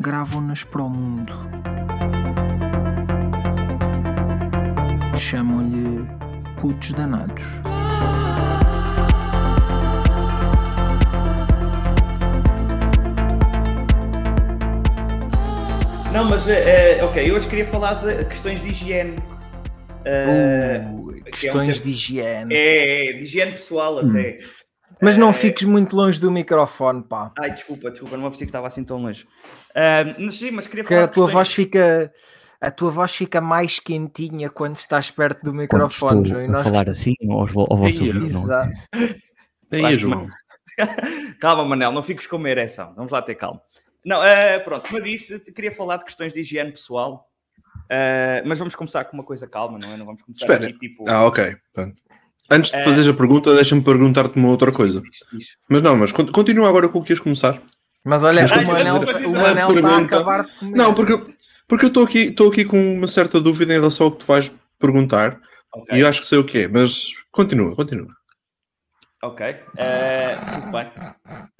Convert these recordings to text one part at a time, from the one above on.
gravam-nas para o mundo. Chamam-lhe putos danados. Não, mas é, é, ok, eu hoje queria falar de questões de higiene. Uh, Uh, que é um questões de higiene. É, de higiene pessoal até. Mas não Eh, fiques muito longe do microfone, pá. Ai, desculpa, desculpa, não me apercebi que estava assim tão longe. Ah, mas sim, mas queria Porque falar a de tua questões- voz fica. A tua voz fica mais quentinha quando estás perto do microfone, estou João. e a nós- falar assim ao, ao vosso Ei, ouvido, não. Exato. Aí, Claro, João. Calma, Manel, não fiques com uma ereção. Vamos lá ter calma. Não, eh, pronto, como eu disse, queria falar de questões de higiene pessoal. Eh, mas vamos começar com uma coisa calma, não é? Não vamos começar Espera. aqui tipo. Ah, ok. Pronto. Antes de Eh, fazeres a pergunta, deixa-me perguntar-te uma outra coisa. Mas não, mas con- continua agora com o que ias começar. Mas olha, Mas o Manel, o está a acabar de comer. Não, porque, porque eu estou aqui, estou aqui com uma certa dúvida em relação ao que tu vais perguntar Ok, e eu acho que sei o que é, mas continua, continua. ok. Eh, tudo bem.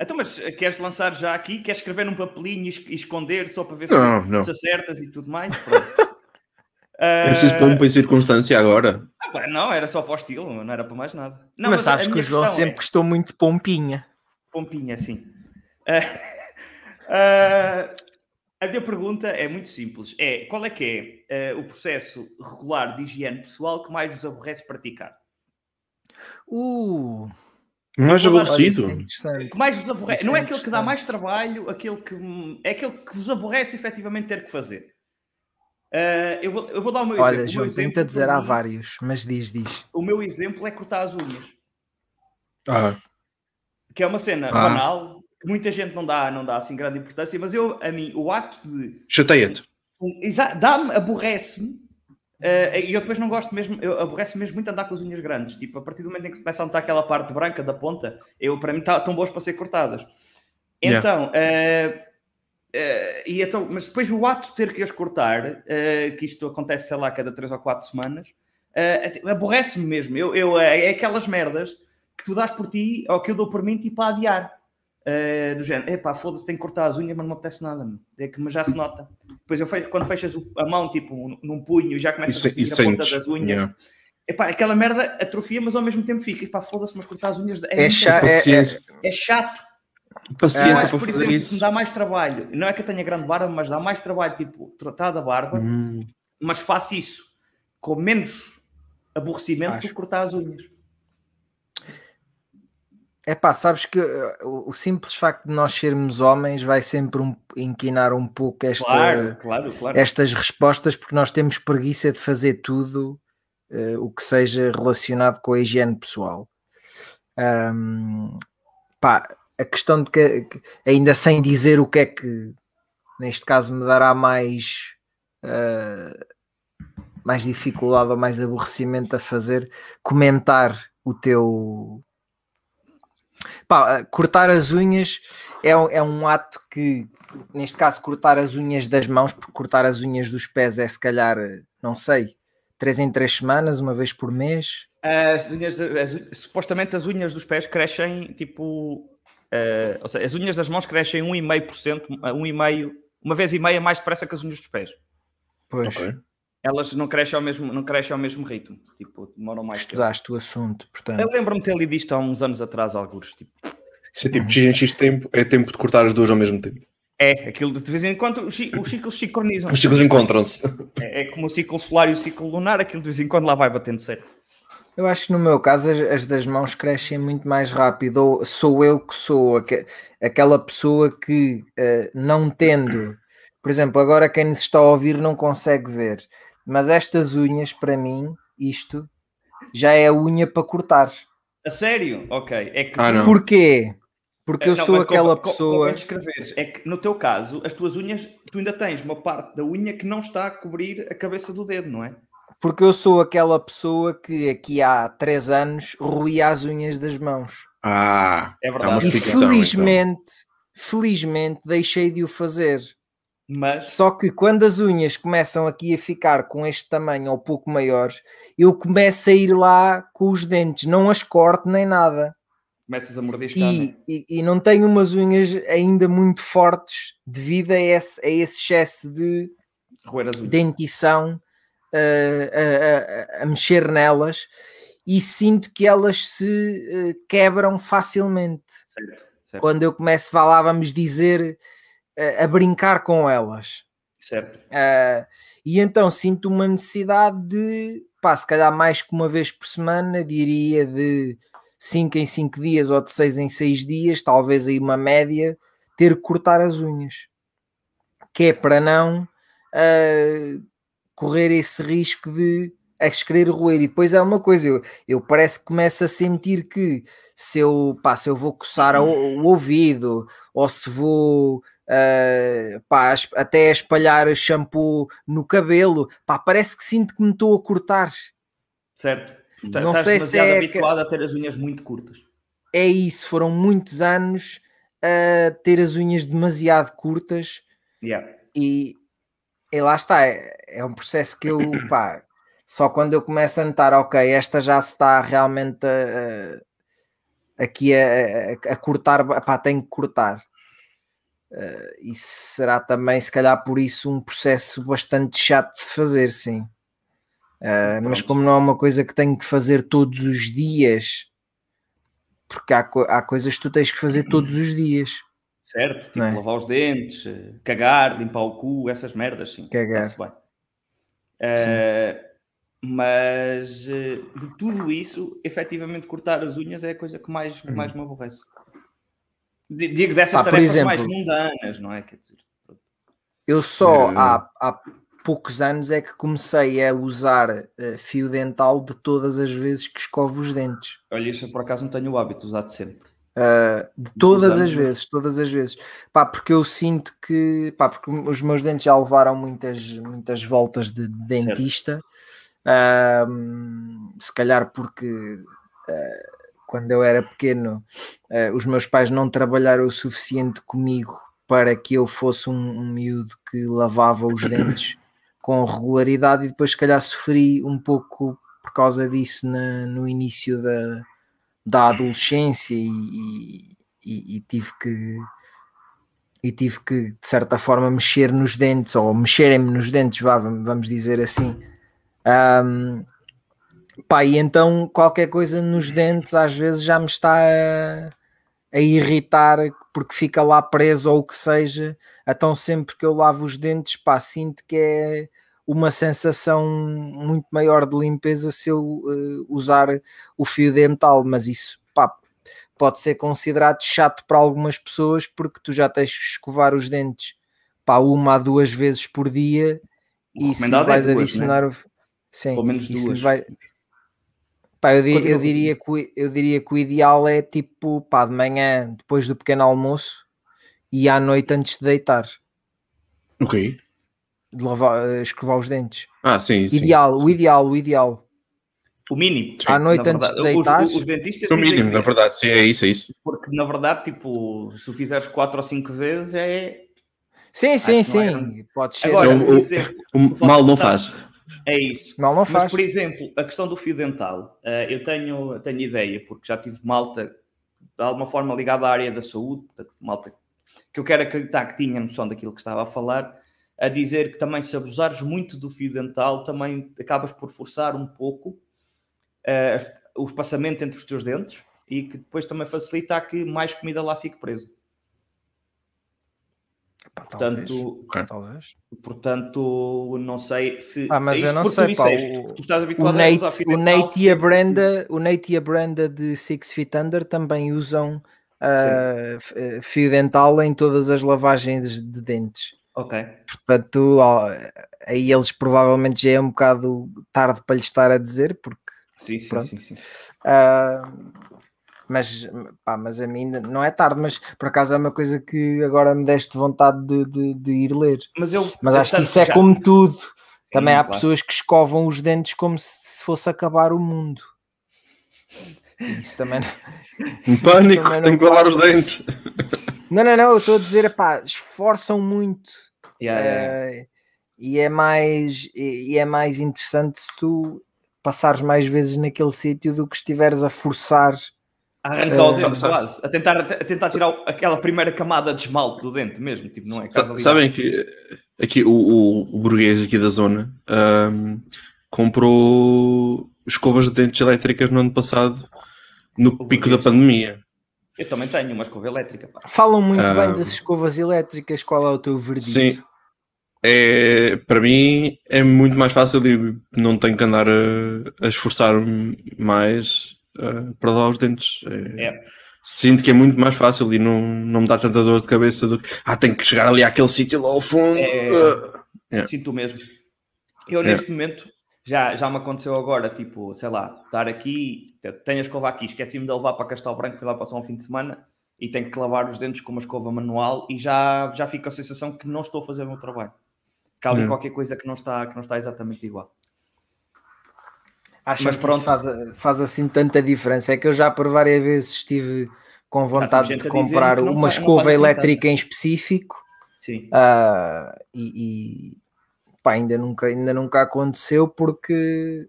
Então, mas eh, queres lançar já aqui? Queres escrever num papelinho e es- e esconder só para ver se, Não, não. se acertas e tudo mais? Pronto. É preciso Eh, pompa e circunstância agora. ah, não, era só para o estilo, não era para mais nada. Não, mas a- sabes que o João questão é- sempre gostou muito de pompinha. Pompinha, sim. Ah, ah, a minha pergunta é muito simples. É, qual é que é ah, o processo regular de higiene pessoal que mais vos aborrece praticar? Uh, Mais é aborrecido. interessante. Que mais vos aborrece? Isso Não é é aquele que dá mais trabalho, aquele que é aquele que vos aborrece efetivamente ter que fazer. Ah, eu, vou, eu vou dar o meu Olha, exemplo. O meu João, exemplo, tenta dizer há mim, vários, mas diz, diz. O meu exemplo é cortar as unhas. Ah, Que é uma cena Ah. banal, que muita gente não dá, não dá assim grande importância, mas eu, a mim, o ato de chateia-te. Um, Dá-me, aborrece-me. eh, E eu depois não gosto mesmo, eu aborrece mesmo muito andar com as unhas grandes. Tipo, a partir do momento em que começa a notar aquela parte branca da ponta, eu, para mim tá, estão boas para ser cortadas. Yeah. Então, eh, e então, mas depois o ato de ter que as cortar, eh, que isto acontece, sei lá, cada 3 ou 4 semanas, eh, aborrece-me mesmo. Eu, eu, é aquelas merdas que tu dás por ti, ou que eu dou por mim, tipo, a adiar. Eh, do género, epá, foda-se, tenho que cortar as unhas, mas não me apetece nada, meu. é que mas já se nota. Depois eu fe- quando fechas a mão, tipo, num punho e já começas Isso, a sentir a ponta sentes. das unhas, Yeah. epá, aquela merda atrofia, mas ao mesmo tempo fica, epá, foda-se, mas cortar as unhas é, É, muito cha- é, é, é chato. Paciência que, para por fazer exemplo, isso. me dá mais trabalho. Não é que eu tenha grande barba, mas dá mais trabalho, tipo, tratar da barba, Hum, mas faço isso com menos aborrecimento do Acho. que cortar as unhas. é pá, sabes que uh, o, o simples facto de nós sermos homens vai sempre um- inquinar um pouco esta, Claro, claro, claro. estas respostas, porque nós temos preguiça de fazer tudo uh, o que seja relacionado com a higiene pessoal. Ahm, pá, a questão de que, ainda sem dizer o que é que neste caso me dará mais uh, mais dificuldade ou mais aborrecimento a fazer, comentar o teu Pá, cortar as unhas é, um- é um ato que, neste caso, cortar as unhas das mãos, porque cortar as unhas dos pés é se calhar, não sei, três em três semanas, uma vez por mês. As unhas, as supostamente as unhas dos pés crescem tipo. Eh, ou seja, as unhas das mãos crescem 1,5%, a 1,5%, uma vez e meia mais depressa que as unhas dos pés. Pois, ok. Elas não crescem ao mesmo, não crescem ao mesmo ritmo, tipo, demoram mais tempo. estudaste o assunto, portanto. Eu lembro-me de ter lido isto há uns anos atrás, alguns. Tipo, Isso é tipo X em X tempo, é tempo de cortar as duas ao mesmo tempo. é, aquilo de, de vez em quando os, os ciclos sincronizam. Os ciclos encontram-se. É, é como o ciclo solar e o ciclo lunar, aquilo de vez em quando lá vai batendo certo. Eu acho que no meu caso as, as das mãos crescem muito mais rápido. Ou sou eu que sou aque- aquela pessoa que eh, não tendo, por exemplo, agora quem nos está a ouvir não consegue ver, mas estas unhas para mim, isto já é unha para cortar. A sério? Ok. É que Ah. Porquê? Porque eu Não, sou aquela convém- pessoa. descreveres. É que no teu caso, as tuas unhas, tu ainda tens uma parte da unha que não está a cobrir a cabeça do dedo, não é? Porque eu sou aquela pessoa que aqui há três anos roía as unhas das mãos. Ah, É verdade. E então. felizmente, felizmente deixei de o fazer. Mas Só que quando as unhas começam aqui a ficar com este tamanho ou pouco maiores, eu começo a ir lá com os dentes, não as corto nem nada. começas a mordiscar, né? E, e, e não tenho umas unhas ainda muito fortes devido a esse, a esse excesso de roer as unhas. dentição a, a- a mexer nelas e sinto que elas se uh, quebram facilmente Certo, certo, quando eu começo, vá lá, vamos dizer, uh, a brincar com elas. certo. Uh, e então sinto uma necessidade de, pá, se calhar mais que uma vez por semana, diria de 5 em 5 dias ou de 6 em 6 dias, talvez aí uma média, ter que cortar as unhas. Que é para não uh, correr esse risco de as querer roer. E depois é uma coisa, eu, eu parece que começo a sentir que se eu, pá, se eu vou coçar o, o ouvido ou se vou Uh, pá, até espalhar shampoo no cabelo, pá, parece que sinto que me estou a cortar. Certo. Tá- Não sei se é habituado a ter as unhas muito curtas. É isso, foram muitos anos a ter as unhas demasiado curtas Yeah. e, e lá está, é, é um processo que eu, pá, só quando eu começo a notar, ok, esta já se está realmente a- a- aqui a, a- a cortar, pá, tenho que cortar. Uh, e será também, se calhar, por isso um processo bastante chato de fazer, sim. Uh, mas como não é uma coisa que tenho que fazer todos os dias, porque há, há coisas que tu tens que fazer todos os dias. Certo? Tipo, é? lavar os dentes, eh, cagar, limpar o cu, essas merdas, sim. Cagar. Bem. Eh, mas eh, de tudo isso, efetivamente cortar as unhas é a coisa que mais, mais me aborrece. Di- Digo dessas por tarefas exemplo- mais mundanas, não é? Quer dizer, Eu só há, há poucos anos é que comecei a usar uh, fio dental de todas as vezes que escovo os dentes. olha, isso eu por acaso não tenho o hábito de usar de sempre. Uh, todas as é? vezes, todas as vezes. Pá, porque eu sinto que, pá, porque os meus dentes já levaram muitas, muitas voltas de dentista. Ahm, se calhar porque ah, quando eu era pequeno, ah, os meus pais não trabalharam o suficiente comigo para que eu fosse um, um miúdo que lavava os dentes com regularidade e depois se calhar sofri um pouco por causa disso na- no início da, da adolescência e, e- e- tive que e tive que de certa forma mexer nos dentes ou mexerem-me nos dentes, vá, vam- vamos dizer assim. Ahm, pá, e então qualquer coisa nos dentes às vezes já me está a, a irritar porque fica lá preso ou o que seja. Então sempre que eu lavo os dentes, pá, sinto que é uma sensação muito maior de limpeza se eu eh, usar o fio dental, mas isso pá, pode ser considerado chato para algumas pessoas porque tu já tens que escovar os dentes pá, uma a duas vezes por dia O e se recomendado vais é duas, adicionar né? o sim, Pelo menos duas. vai- Pá, eu, eu diria que o, eu diria que o ideal é tipo pá, de manhã depois do pequeno almoço e à noite antes de deitar Ok. De lavar, eh, escovar os dentes Ah, sim, sim. ideal, o ideal, o ideal O mínimo. À noite na antes de verdade. Os- deitares? Os, os dentistas dizem mínimo, na verdade, sim, é isso, é isso. Porque na verdade, tipo, se o fizeres quatro ou cinco vezes é. sim, sim, é sim pode ser Agora, eu- exemplo, O mal não faz. é isso. mal não Mas, faz por exemplo, a questão do fio dental, eh, eu tenho, tenho ideia, porque já tive malta de alguma forma ligada à área da saúde, malta que eu quero acreditar que tinha noção daquilo que estava a falar, a dizer que também se abusares muito do fio dental, também acabas por forçar um pouco as- o espaçamento entre os teus dentes e que depois também facilita a que mais comida lá fique. Pá, talvez, Portanto, talvez. portanto, não sei se. Ah, mas é eu não sei, pá, o- que tu estás O habituado a usar Nate, o dental Nate e a. Brenda, o Nate e a Brenda de Six Feet Under também usam eh, fio dental em todas as lavagens de dentes. Ok. Portanto, aí eles provavelmente já é um bocado tarde para lhe estar a dizer, porque Sim, sim, Pronto. sim, sim. ah, Mas, pá, mas a mim não é tarde, mas por acaso é uma coisa que agora me deste vontade de, de, de ir ler. Mas eu. Mas acho que isso é já- como tudo. Também há claro. pessoas que escovam os dentes como se fosse acabar o mundo. Isso também. Um pânico, também não tenho que lavar os dentes. Não, não, não. Eu estou a dizer, pá, esforçam muito. Yeah, yeah, yeah. Eh, e é mais e e é mais interessante se tu passares mais vezes naquele sítio do que estiveres a forçar. Arrancar o Eh, dente quase. A tentar, a tentar tirar aquela primeira camada de esmalte do dente mesmo. Tipo, não é? Ali- Sabem que aqui o, o, o burguês aqui da zona ahm, comprou escovas de dentes elétricas no ano passado, no O pico da pandemia. Eu também tenho uma escova elétrica. Pá. Falam muito Ah. bem das escovas elétricas. Qual é o teu verdito? Sim. É, para mim é muito mais fácil e não tenho que andar a, a esforçar-me mais ah, para lavar os dentes. É- É. Sinto que é muito mais fácil e não, não me dá tanta dor de cabeça do que ah, tenho que chegar ali àquele sítio lá ao fundo. É. ah. É. Sinto o mesmo. Eu É. neste momento já, já me aconteceu agora, tipo, sei lá, estar aqui, tenho a escova aqui, esqueci-me de levar para Castelo Branco, fui lá passar um fim de semana e tenho que lavar os dentes com uma escova manual e já, já fico com a sensação que não estou a fazer o meu trabalho. Que há ali É. qualquer coisa que não, está, que não está exatamente igual. Acho Mas que pronto. faz, faz assim tanta diferença. É que eu já por várias vezes estive com vontade de comprar uma não escova assim elétrica em específico. Sim. Ah, e, e, pá, ainda nunca, ainda nunca aconteceu porque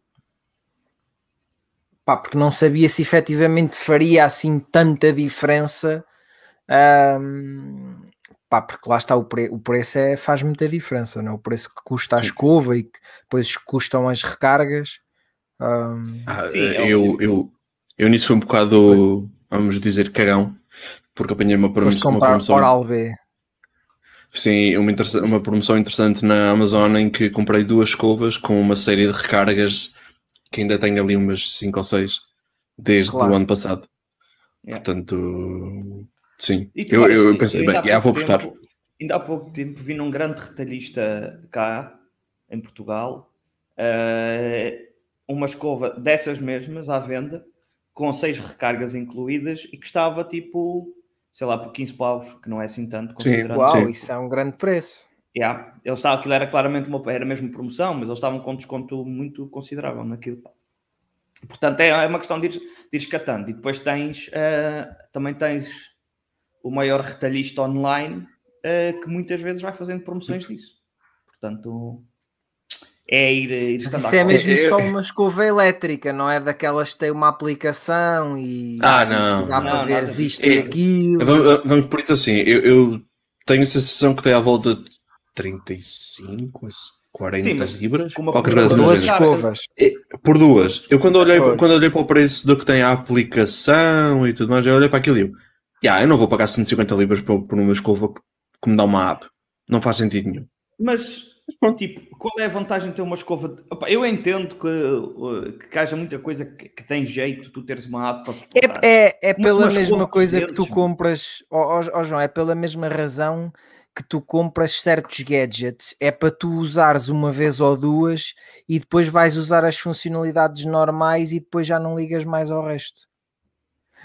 pá, porque não sabia se efetivamente faria assim tanta diferença. ahm, pá, porque lá está o, pre- o preço é, faz muita diferença, não é? o preço que custa a Sim. escova e que depois custam as recargas. ahm, Ah, Sim, é eu, eu, eu nisso fui um bocado, vamos dizer, cagão, porque apanhei uma, promo foste uma promoção. Oral B. Sim, uma, uma promoção interessante na Amazon em que comprei duas escovas com uma série de recargas que ainda tenho ali umas 5 ou 6 desde Claro. o ano passado. Yeah. Portanto, sim. Eu, eu pensei, bem, já vou tempo- Ainda há pouco tempo vi num grande retalhista cá, em Portugal, eh, uma escova dessas mesmas à venda, com seis recargas incluídas e que estava tipo, sei lá, por 15 paus, que não é assim tanto, considerando. Uau, Sim. isso é um grande preço. Yeah. Ele estava, aquilo era claramente uma, era mesmo promoção, mas eles estavam com desconto muito considerável naquilo. Portanto, é, é uma questão de ir, de ir escatando. E depois tens, eh, também tens o maior retalhista online eh, que muitas vezes vai fazendo promoções disso. Portanto, é ir, ir Mas isso é mesmo Eu- só uma escova elétrica, não é daquelas que tem uma aplicação e Ah, não. dá Não, para ver isto e É- aquilo. Vamos, vamos por isso assim, eu, eu tenho a sensação que tem à volta de 35, 40 Sim, libras, uma qualquer coisa do Duas género. escovas. Por duas. Eu quando olhei, Pois. quando olhei para o preço do que tem a aplicação e tudo mais, eu olhei para aquilo e eu, "Ya, eu não vou pagar 150 libras por, por uma escova que, que me dá uma app. Não faz sentido nenhum. Mas, tipo, qual é a vantagem de ter uma escova? de- Opa, eu entendo que, uh, que haja muita coisa que, que tem jeito tu teres uma app para suportar. É, é, é pela mesma coisa que tu compras, ó ó, ó, João, é pela mesma razão que tu compras certos gadgets. É para tu usares uma vez ou duas e depois vais usar as funcionalidades normais e depois já não ligas mais ao resto.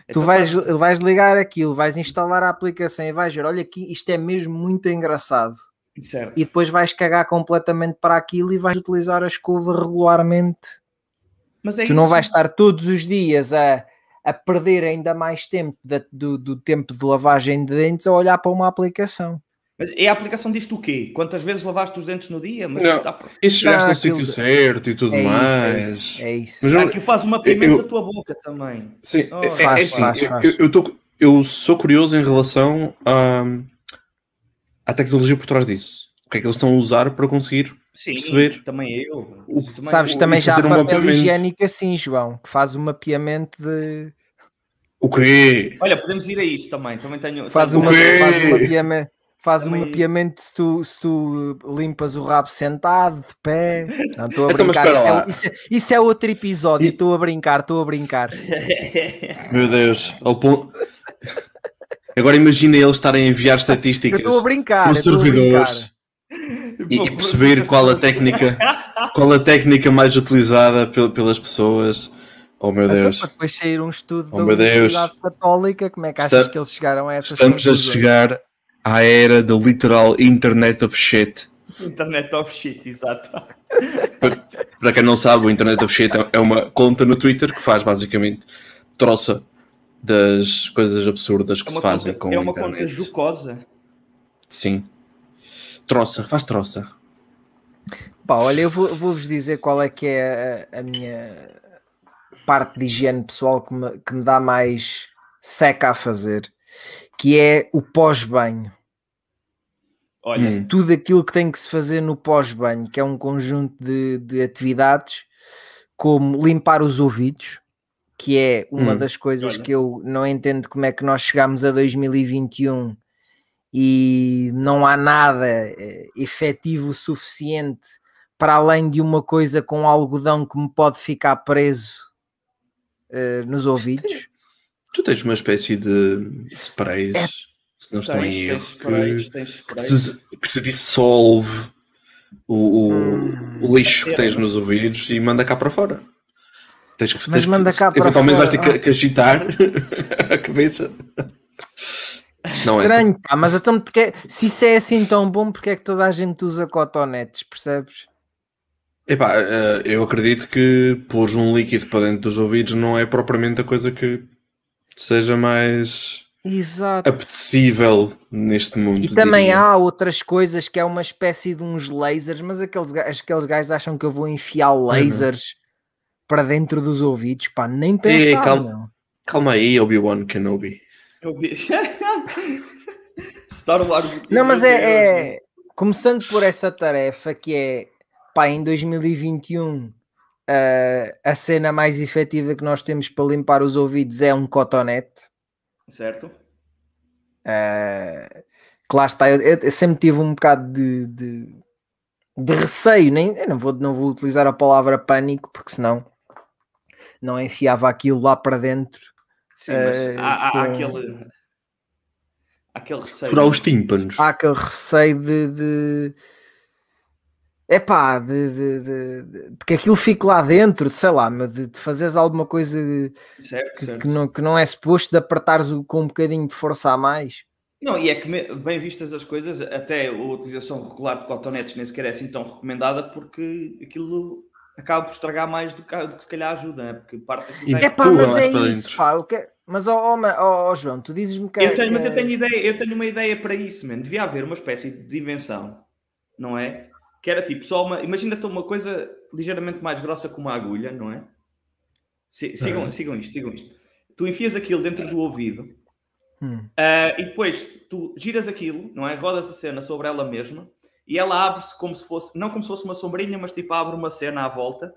Tu Então, vais, vais ligar aquilo, vais instalar a aplicação e vais ver, olha aqui, isto é mesmo muito engraçado. Certo. E depois vais cagar completamente para aquilo e vais utilizar a escova regularmente. Mas é tu não isso. vais estar todos os dias a, a perder ainda mais tempo da- do, do tempo de lavagem de dentes a olhar para uma aplicação. Mas é a aplicação disto o quê? Quantas vezes lavaste os dentes no dia? Mas Não. tá- se chegaste Ah, no sítio certo e tudo É mais. isso, é isso. É isso. Mas aquilo faz uma pimenta eu- da tua boca também. Sim, Oh, é- é, faz, é assim, faz, eu- faz. Eu, eu, tô- eu sou curioso em relação à, à tecnologia por trás disso. O que é que eles estão a usar para conseguir Sim, Perceber. também eu. O- Também- Sabes, o- também já há um papel mapeamento. higiênico assim, João, que faz um mapeamento de. o quê? Olha, podemos ir a isso também. Também tenho. Faz, uma, quê? faz um mapeamento. Faz um mapeamento se tu, se tu limpas o rabo sentado, de pé. Não estou a Então, brincar. Isso é, isso é- isso é outro episódio. E- Estou a brincar, estou a brincar. Meu Deus, ao ponto. Agora imagina eles estarem a enviar Eu estatísticas estou a brincar. nos eu a servidores e, e perceber qual a técnica, qual a técnica mais utilizada pel- pelas pessoas. Oh meu Então, Deus. para depois sair um estudo Oh, da. Universidade Católica, como é que achas Está- que eles chegaram a essas Estamos a conclusões? chegar à era do literal Internet of Shit. Internet of shit, exato. Para, para quem não sabe, o Internet of Shit é- é uma conta no Twitter que faz basicamente troça das coisas absurdas que É se fazem conta, com é a uma internet. conta jocosa. Sim. Troça, faz troça. Pá, olha, eu vou- vou-vos dizer qual é que é a, a minha parte de higiene pessoal que me, que me dá mais seca a fazer, que é o pós-banho. Olha, Hum. Tudo aquilo que tem que se fazer no pós-banho, que é um conjunto de, de atividades, como limpar os ouvidos, que é uma Hum. das coisas Olha. que eu não entendo como é que nós chegamos a 2021 e não há nada eh, efetivo o suficiente para além de uma coisa com algodão que me pode ficar preso eh, nos ouvidos. Tu tens uma espécie de sprays, É. se não estou em erro, sprays, que, que sprays. te, que te dissolve o, o, Hum. o lixo que A tens nos ouvidos e manda cá para fora. Tens que, Mas tens manda que, cá para eventualmente vais ter fora. que, que agitar a cabeça. Não é. Estranho, pá, mas então porque, se isso é assim tão bom, porque é que toda a gente usa cotonetes, percebes? Epá, eh, eu acredito que pôr um líquido para dentro dos ouvidos não é propriamente a coisa que seja mais Exato. apetecível neste mundo. E também diria. há outras coisas que é uma espécie de uns lasers, mas aqueles, aqueles gajos acham que eu vou enfiar lasers para dentro dos ouvidos, pá, nem pensar. calma. meu. Calma aí, Obi-Wan Kenobi. Vi- Star Wars. Não, mas é, é- começando por essa tarefa que é pá, em 2021 ah, a cena mais efetiva que nós temos para limpar os ouvidos é um cotonete. Certo? Ah, que lá está, eu, eu sempre tive um bocado de, de, de receio, nem, eu não vou, não vou utilizar a palavra pânico, porque senão não enfiava aquilo lá para dentro. Sim, mas Eh, há, há com- aquele. Aquele receio. Furar os tímpanos. Há aquele receio de. de... Epá, de, de, de, de- de que aquilo fique lá dentro, sei lá, meu, de, de fazeres alguma coisa Certo, que, certo. que não, que não é suposto de apertares o, com um bocadinho de força a mais. Não, e é que, bem vistas as coisas, até a utilização regular de cotonetes nem sequer é assim tão recomendada porque aquilo acaba por estragar mais do que, do que se calhar ajuda, né? porque parte daquilo E É pá, mas é isso, pá. Eu que... Mas, ó ma- ó, ó, João, tu dizes-me que. Eu tenho, que- mas eu tenho ideia, eu tenho uma ideia para isso, man. Devia haver uma espécie de invenção, não é? Que era tipo só uma. Imagina-te uma coisa ligeiramente mais grossa que uma agulha, não é? Si- Sigam, sigam isto, sigam isto. Tu enfias aquilo dentro do ouvido Hum. ah, e depois tu giras aquilo, não é? Rodas a cena sobre ela mesma e ela abre-se como se fosse, não como se fosse uma sombrinha, mas tipo abre uma cena à volta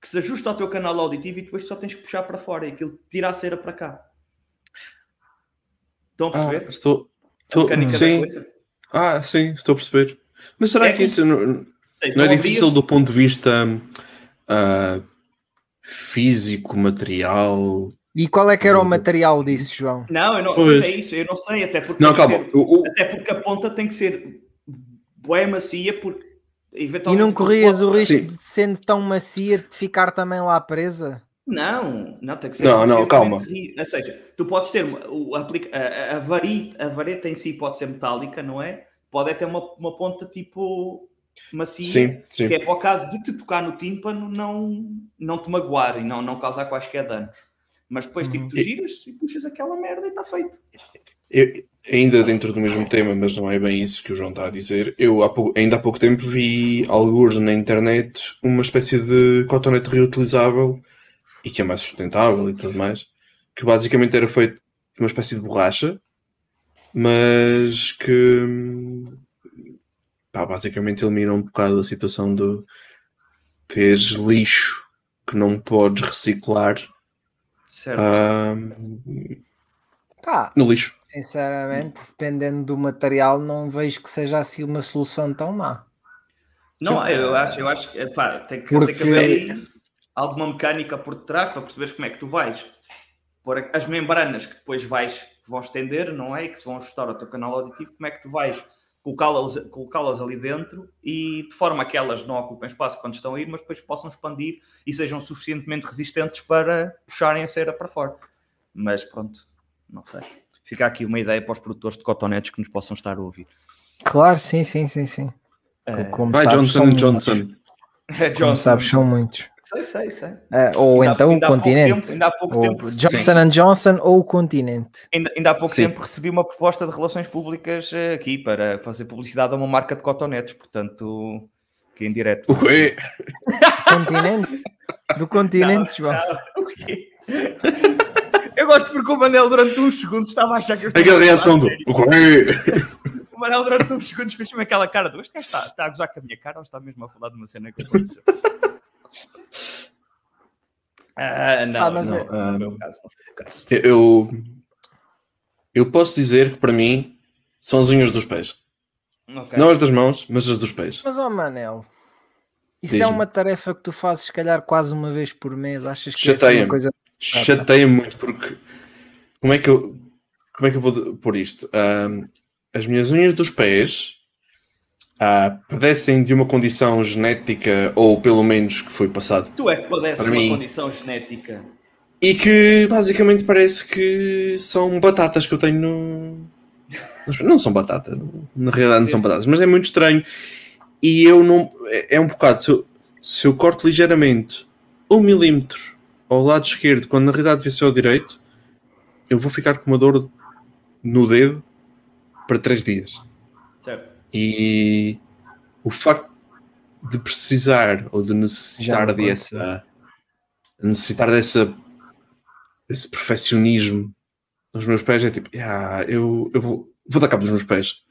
que se ajusta ao teu canal auditivo e depois só tens que puxar para fora e aquilo tira a cera para cá. Estão a Ah, perceber? estou, a estou, mecânica da sim. coisa? Ah, sim, estou a perceber. Mas será É que isso não, Sei, não é difícil ouvias- do ponto de vista ah, físico, material? E qual é que era o material disso, João? Não, eu não, Pois. é isso, eu não sei, até porque, Não, calma. ser- o- até porque a ponta tem que ser bué macia, porque E eventualmente. não corrias o risco Sim. de, sendo tão macia, de ficar também lá presa? Não, não tem que ser. Não, não, calma. Ou seja, tu podes ter o, aplica, a, a, varita, a vareta em si pode ser metálica, não é? Pode é ter uma, uma ponta tipo macia, sim, sim. que é para o caso de te tocar no tímpano não, não te magoar e não, não causar quaisquer danos. Mas depois, tipo, tu Uhum. giras e puxas aquela merda e está feito. Eu- ainda dentro do mesmo tema, mas não é bem isso que o João está a dizer. Eu há pou- ainda há pouco tempo vi alguns na internet uma espécie de cotonete reutilizável e que é mais sustentável e tudo mais, que basicamente era feito de uma espécie de borracha, mas que pá, basicamente elimina um bocado a situação de teres lixo que não podes reciclar Certo. ah, no lixo. Sinceramente, dependendo do material, não vejo que seja assim uma solução tão má. Não, eu acho, eu acho que epá, tem, que, Porque- tem que haver aí alguma mecânica por detrás para perceberes como é que tu vais pôr as membranas que depois vais, que vão estender, não é? E que se vão ajustar ao teu canal auditivo, como é que tu vais colocá-las colocá ali dentro e de forma que elas não ocupem espaço quando estão a ir, mas depois possam expandir e sejam suficientemente resistentes para puxarem a cera para fora. Mas pronto, não sei. Fica aqui uma ideia para os produtores de cotonetes que nos possam estar a ouvir. Claro, sim, sim, sim, sim. É, Como Vai sabes, Johnson são Johnson. muitos. é Como Johnson. sabes, são muitos. Sei, sei, sei. Ah, ou Ainda então o ainda pouco continente. tempo- há pouco Ou tempo- Johnson and Johnson ou o continente. Ainda, ainda há pouco Sim. tempo recebi uma proposta de relações públicas eh, aqui para fazer publicidade a uma marca de cotonetes, portanto, aqui em direto. O quê? Continente? Do continente, João. O quê? Eu gosto porque o Manel durante uns segundos estava a achar que eu estava Aquela reação do. O Manel durante uns segundos fez-me aquela cara do este gajo está, está a gozar com a minha cara ou está mesmo a falar de uma cena que aconteceu? Ah, não, Ah, mas não, é- meu caso, caso. Eu. Eu posso dizer que para mim são as unhas dos pés. Ok. Não as das mãos, mas as dos pés. Mas, ó Manel, isso é uma tarefa que tu fazes, se calhar, quase uma vez por mês. Achas que é assim, uma coisa. Chateia muito porque. Como é que eu. Como é que eu vou pôr isto? Ahm, as minhas unhas dos pés ah, padecem de uma condição genética, ou pelo menos que foi passado Tu é que padeces uma mim- condição genética. E que basicamente parece que são batatas que eu tenho no. Não são batatas, na realidade não são batatas, mas é muito estranho. E eu não. É, é um bocado. Se eu, se eu corto ligeiramente um milímetro ao lado esquerdo, quando na realidade devia ser ao direito, eu vou ficar com uma dor no dedo para três dias. Certo. E o facto de precisar ou de necessitar dessa necessitar dessa desse perfeccionismo nos meus pés é tipo, "Ah, eu, eu vou, vou dar cabo dos meus pés.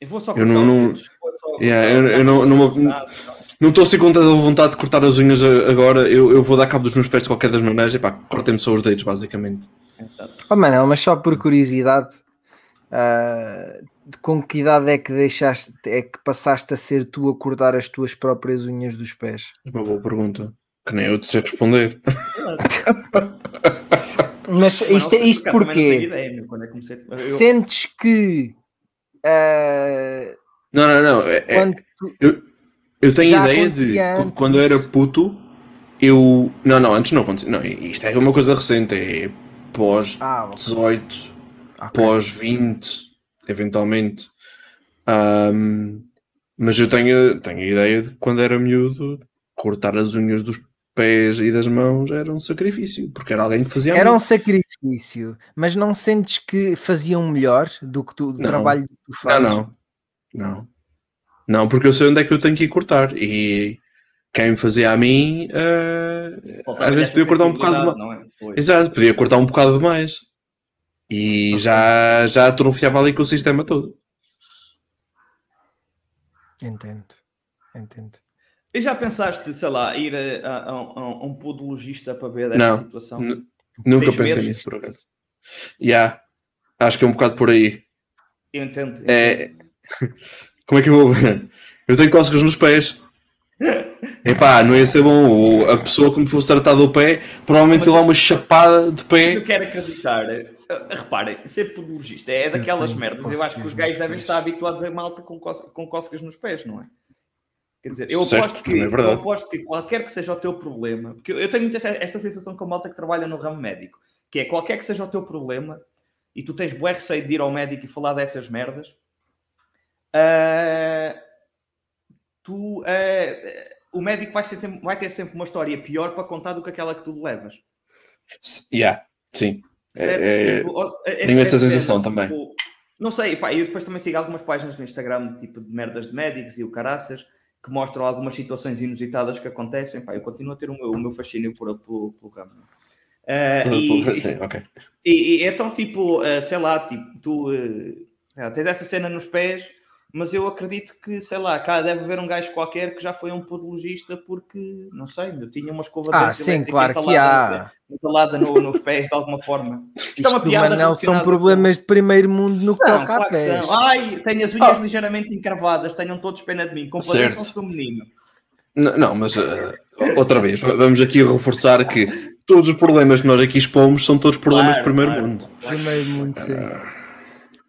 Eu vou só Eu não- os não- dedos, vou só Yeah, eu- eu não- não- não. Não estou assim com tanta vontade de cortar as unhas agora, eu, eu vou dar cabo dos meus pés de qualquer das maneiras, e pá, cortem-me só os dedos, basicamente. Exato. Oh Manel, mas só por curiosidade, de com que idade é que deixaste, é que passaste a ser tu a cortar as tuas próprias unhas dos pés? Uma boa pergunta. Que nem eu te sei responder. Mas isto, não, isto porquê? é eu- Sentes que ah, Não, não, não. é- é- quando tu- Eu tenho Já ideia de antes. quando eu era puto, eu. Não, não, antes não acontecia. Não, isto é uma coisa recente, é pós Ah, ok. 18, Ok. pós 20, eventualmente. Ahm, mas eu tenho, tenho a ideia de que quando era miúdo, cortar as unhas dos pés e das mãos era um sacrifício, porque era alguém que fazia. Era um sacrifício, mas não sentes que faziam melhor do que tu, do Não. trabalho que tu fazes? não. Não. Não, porque eu sei onde é que eu tenho que ir cortar. E quem me fazia a mim, Faltava às vezes essa podia cortar um bocado sensibilidade, mais. não é? Exato, podia cortar um bocado demais. E já, já atrofiava ali com o sistema todo. Entendo, entendo. E já pensaste, sei lá, ir a, a- a um- a um podologista para ver esta Não. situação? Nunca Tens pensei nisso, por acaso. Já. Acho que é um bocado por aí. Eu entendo. eu É... Como é que eu vou. Eu tenho cócegas nos pés. Epá, não ia ser bom. A pessoa que me fosse tratar do pé, provavelmente lá uma chapada de pé. Eu quero acreditar. eh, Reparem, ser podologista é daquelas tenho merdas. Eu acho que os gajos devem estar habituados a malta com, cóce- com cócegas nos pés, não é? Quer dizer, eu Certo, aposto, que, também é eu aposto que qualquer que seja o teu problema, porque eu eu tenho muito esta, esta sensação com a malta que trabalha no ramo médico, que é qualquer que seja o teu problema e tu tens bué receio de ir ao médico e falar dessas merdas, ah, tu, ah, o médico vai, sempre- vai ter sempre uma história pior para contar do que aquela que tu levas. Já, sim. Certo? É- Tipo, ó, é- tenho é- essa é- sensação é- também. tipo, não sei, pá, eu depois também sigo algumas páginas no Instagram, tipo de merdas de médicos e o caraças, que mostram algumas situações inusitadas que acontecem. Pá, eu continuo a ter o meu, o meu fascínio por, por, pelo ramo. Ah, e, Sim, ok. e, e então, tipo, ah, sei lá, tipo, tu ah, tens essa cena nos pés, mas eu acredito que, sei lá, cá deve haver um gajo qualquer que já foi um podologista porque, não sei, eu tinha uma escova de Ah, sim, claro que entalada há. entalada no- nos pés de alguma forma. Isto é uma Isto do piada Manel são problemas de primeiro mundo no que não, toca a que pés. são. Ai, tenho as unhas ligeiramente encravadas, tenham todos pena de mim. Compadeçam-se Certo. do menino. Não, não, mas eh, outra vez, va- vamos aqui reforçar que todos os problemas que nós aqui expomos são todos problemas Claro, de primeiro claro. mundo. Primeiro mundo, sim.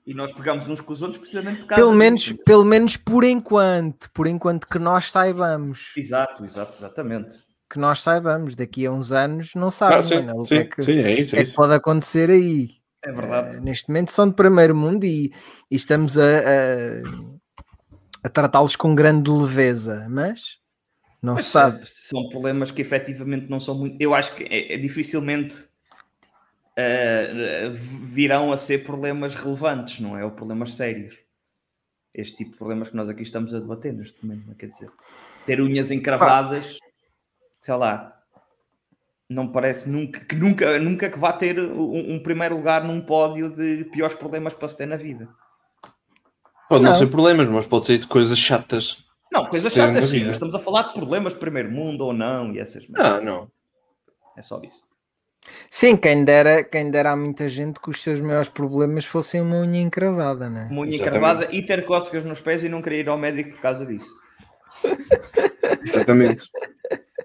E nós pegamos uns com os outros precisamente por causa Pelo menos, disso. pelo menos por enquanto, por enquanto que nós saibamos, Exato, exato, exatamente. que nós saibamos, daqui a uns anos não sabem Ah, sim, mano, o que sim, é que, sim, é isso, que é é que isso. pode acontecer aí. É verdade. Eh, neste momento são de primeiro mundo e, e estamos a, a- a tratá-los com grande leveza, mas não se sabe. São problemas que efetivamente não são muito. Eu acho que é, é dificilmente eh, virão a ser problemas relevantes, não é? Ou problemas sérios. Este tipo de problemas que nós aqui estamos a debater neste momento, não é? quer dizer, ter unhas encravadas, sei lá, não parece nunca que nunca, nunca que vá ter um, um primeiro lugar num pódio de piores problemas para se ter na vida. Pode não, Não. ser problemas, mas pode ser de coisas chatas. Não, coisas chatas sim, nós estamos a falar de problemas de primeiro mundo ou não e essas merdas. Ah, não. É só isso. Sim, quem dera, quem dera a muita gente que os seus maiores problemas fossem uma unha encravada, né? Uma unha encravada e ter cócegas nos pés e não querer ir ao médico por causa disso. Exatamente.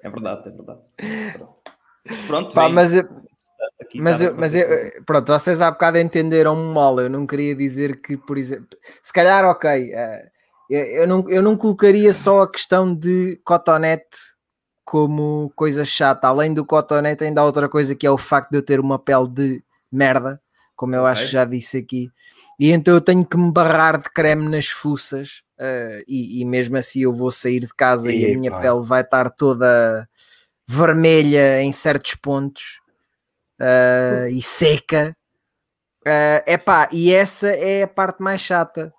É verdade, é verdade. Pronto, Pronto Pá, mas eu, aqui mas, eu, mas eu, pronto, vocês há bocado entenderam-me mal. Eu não queria dizer que, por exemplo, se calhar, ok, eh, eu, eu não, eu não colocaria só a questão de cotonete como coisa chata. Além do cotonete, ainda há outra coisa que é o facto de eu ter uma pele de merda, como eu acho Ok. que já disse aqui, e então eu tenho que me barrar de creme nas fuças. eh, e, e mesmo assim eu vou sair de casa e a minha pele vai estar toda vermelha em certos pontos uh, e seca. É epá, e essa é a parte mais chata.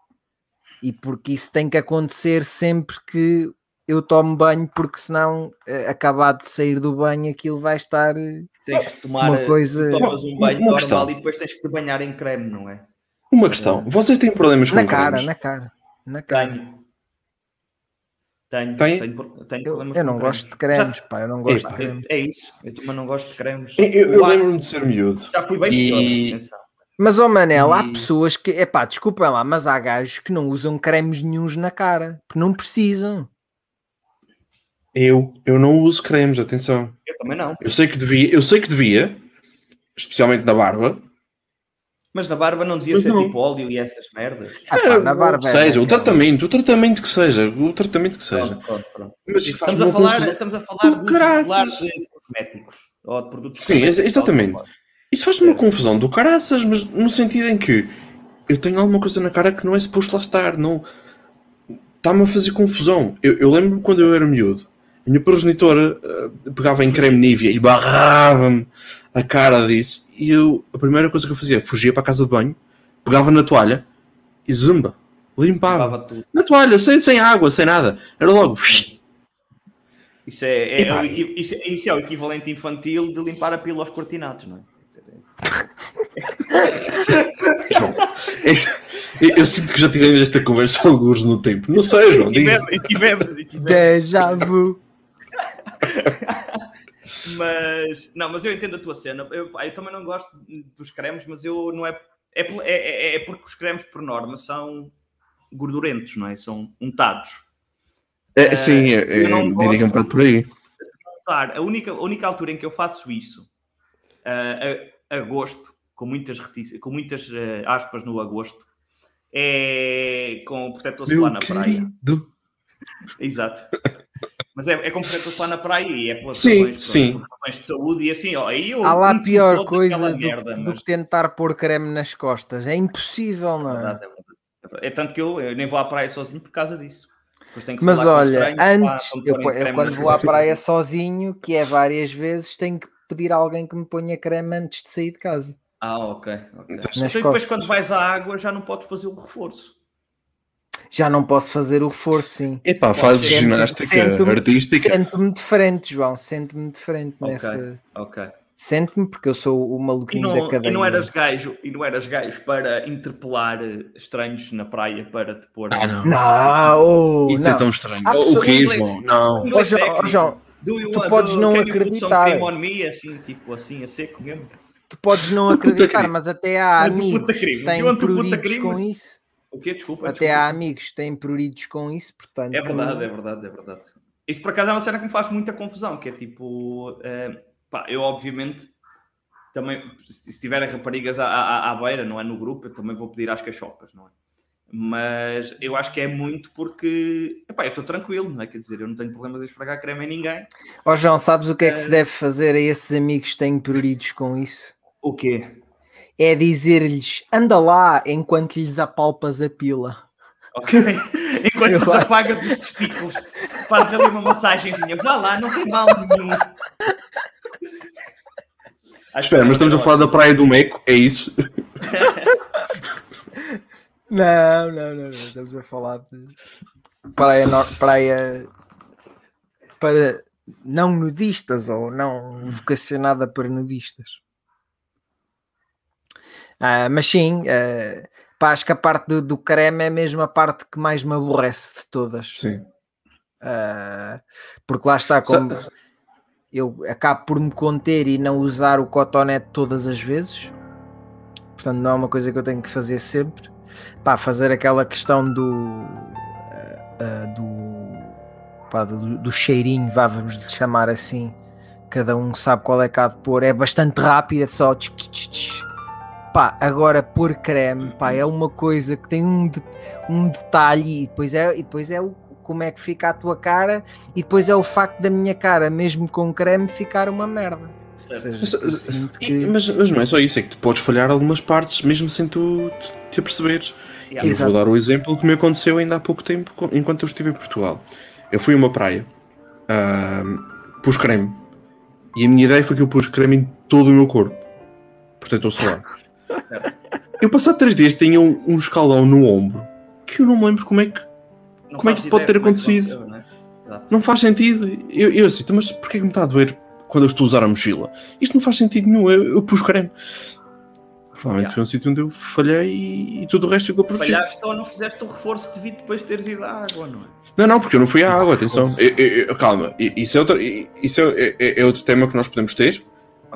E porque isso tem que acontecer sempre que eu tomo banho, porque senão, eh, acabado de sair do banho, aquilo vai estar. eh, Tens de tomar uma eh, coisa- tomas um banho Uma normal questão. e depois tens que te banhar em creme, não é? Uma questão. Vocês têm problemas com Na cara, cremes? na cara, na cara. Tenho. Tenho, tenho, tenho Eu, eu não cremes. gosto de cremes, Já- pá, eu não gosto de cremes. É isso, eu também não gosto de cremes. Eu, eu- eu lembro-me de ser miúdo. Já fui bem E- pior. Mas, ó Manel, há E- pessoas que, epá, desculpem lá, mas há gajos que não usam cremes nenhuns na cara, porque não precisam. Eu, eu não uso cremes, atenção. Eu também não. Eu sei que devia, eu sei que devia, especialmente na barba. Mas na barba não devia Mas ser não. tipo óleo e essas merdas. Ah, pá, na barba é seja, o tratamento, o tratamento que seja, o tratamento que seja. Pronto, pronto, pronto. Mas isso Estamos, a falar, confusão. estamos a falar Oh, do regular de cosméticos ou de produtos Sim, exatamente. Isso faz uma confusão do caraças, mas no sentido em que eu tenho alguma coisa na cara que não é suposto lá estar, não está-me a fazer confusão. Eu, eu lembro quando eu era miúdo, a minha progenitora eh, pegava em creme Nivea e barrava-me a cara disso, e eu a primeira coisa que eu fazia fugia para a casa de banho, pegava na toalha e zumba, limpava. Limpava tudo. Na toalha, sem, sem água, sem nada. Era logo. Isso é, é o equi- isso, isso é o equivalente infantil de limpar a pila aos cortinados, não é? É- João, eu, eu sinto que já tivemos esta conversa alguns no tempo. Não sei, João. E diga. tivemos, e tivemos, e tivemos. Déjà vu. Mas, não, mas eu entendo a tua cena. Eu, eu também não gosto dos cremes, mas eu não é. É, pel- é, é- é porque os cremes, por norma, são gordurentos, não é? São untados. É, sim, é, eu não é, diria que é um gosto. bocado por aí. A única, a única altura em que eu faço isso, ah, a, agosto, com muitas, com muitas ah, aspas no agosto, é com o protetor solar na praia. Exato. Mas é, é como protetor solar na praia e é pelas Sim, razões, sim. por de saúde e assim, ó, aí eu Há lá pior coisa do, merda, do mas- que tentar pôr creme nas costas. É impossível, não é? Verdade, é verdade. É tanto que eu, eu nem vou à praia sozinho por causa disso. Mas olha, antes, me eu, eu quando vou à praia sozinho, que é várias vezes, tenho que pedir a alguém que me ponha creme antes de sair de casa. Ah, ok. ok. Nas Então, depois, quando vais à água, já não podes fazer o reforço. Já não posso fazer o reforço, sim. Epá, fazes Sento- ginástica sento-me- artística. Sento-me diferente, João. Sento-me diferente Ok. nessa. Ok. Sento-me porque eu sou o E maluquinho não, da e cadeia. não eras gajo, e não eras gajo para interpelar eh, estranhos na praia para te pôr. Ah, não. Não, oh, Isso não. é tão estranho. O que, João? Não. Ó, João, técnico. João, you tu podes do- não some acreditar. me, assim, tipo assim, a seco mesmo. tu podes não acreditar, mas até há amigos que têm crime. com isso. O quê? Desculpa. Até desculpa. há amigos que têm pruridos com isso, portanto. É verdade, é verdade, é verdade. Isto por acaso é uma cena que me faz muita confusão, que é tipo, eh, pá, eu obviamente também, se tiverem raparigas à, à, à beira, não é no grupo, eu também vou pedir às cachopas, não é? Mas eu acho que é muito porque epá, eu estou tranquilo, não é? Quer dizer, eu não tenho problemas em esfregar creme em ninguém. Ó João, sabes o que é que se deve fazer a esses amigos que têm pruridos com isso? O quê? É dizer-lhes anda lá enquanto lhes apalpas a pila. Ok? Enquanto lhes apagas os testículos, fazes ali uma massagenzinha. Vá lá, não tem mal nenhum. Acho Espera, mas estamos a falar da Praia do Meco, é isso? Não, não, não, não. Estamos a falar de praia, nor- praia para não nudistas ou não vocacionada para nudistas. Ah, mas sim, ah, pá, acho que a parte do, do creme é mesmo a parte que mais me aborrece de todas. Sim. Ah, porque lá está, como eu acabo por me conter e não usar o cotonete todas as vezes, portanto, não é uma coisa que eu tenho que fazer sempre. Pá, fazer aquela questão do ah, do, pá, do, do cheirinho, vá, vamos lhe chamar assim. Cada um sabe qual é que há de pôr, é bastante rápido, é só tch, tch, tch. Pá, agora pôr creme, pá, é uma coisa que tem um, de- um detalhe e depois é, e depois é o, como é que fica a tua cara e depois é o facto da minha cara, mesmo com creme, ficar uma merda. Seja, Mas, que... mas, mas não é só isso, é que tu podes falhar algumas partes mesmo sem tu te- aperceberes. Yeah. Eu vou dar o exemplo que me aconteceu ainda há pouco tempo, enquanto eu estive em Portugal. Eu fui a uma praia, ahm, pus creme, e a minha ideia foi que eu pus creme em todo o meu corpo, protetor solar. eu passado três dias tinha um, um escalão no ombro, que eu não me lembro como é que. Não Como é que isso pode ter é acontecido? aconteceu, né? Exato. Não faz sentido. Eu, eu assim, "Então, mas porquê que me está a doer quando eu estou a usar a mochila? Isto não faz sentido nenhum, eu, eu pus creme. Provavelmente Yeah. foi um sítio onde eu falhei e, e tudo o resto ficou protegido. Falhaste ou não fizeste o reforço devido depois de teres ido à água, não é? Não, não, porque eu não fui à água, atenção. Eu- eu- calma, isso, é outro, isso é, é- é outro tema que nós podemos ter,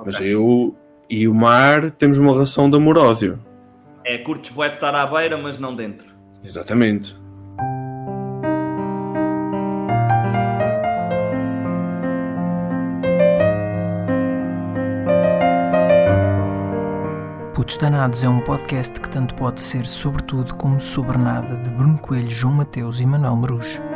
mas Ok. eu e o mar temos uma relação de amor-ódio. É curtes bué de estar à beira, mas não dentro. Exatamente. Putos Danados é um podcast que tanto pode ser sobre tudo como sobre nada de Bruno Coelho, João Mateus e Manuel Marujo.